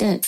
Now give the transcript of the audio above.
did.